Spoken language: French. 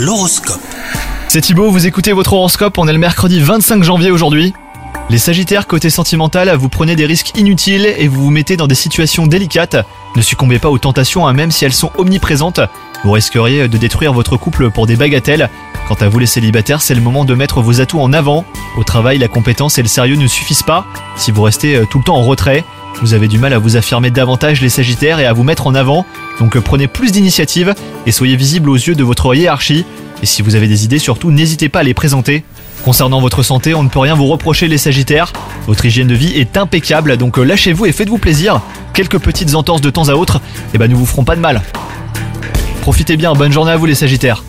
L'horoscope. C'est Thibaut, vous écoutez votre horoscope, on est le mercredi 25 janvier aujourd'hui. Les Sagittaires, côté sentimental, vous prenez des risques inutiles et vous vous mettez dans des situations délicates. Ne succombez pas aux tentations, hein, même si elles sont omniprésentes. Vous risqueriez de détruire votre couple pour des bagatelles. Quant à vous les célibataires, c'est le moment de mettre vos atouts en avant. Au travail, la compétence et le sérieux ne suffisent pas. Si vous restez euh, tout le temps en retrait, vous avez du mal à vous affirmer davantage les Sagittaires et à vous mettre en avant. Donc euh, prenez plus d'initiative et soyez visible aux yeux de votre hiérarchie. Et si vous avez des idées, surtout n'hésitez pas à les présenter. Concernant votre santé, on ne peut rien vous reprocher les Sagittaires. Votre hygiène de vie est impeccable, donc euh, lâchez-vous et faites-vous plaisir. Quelques petites entorses de temps à autre, eh ben, ne vous feront pas de mal. Profitez bien, bonne journée à vous les Sagittaires.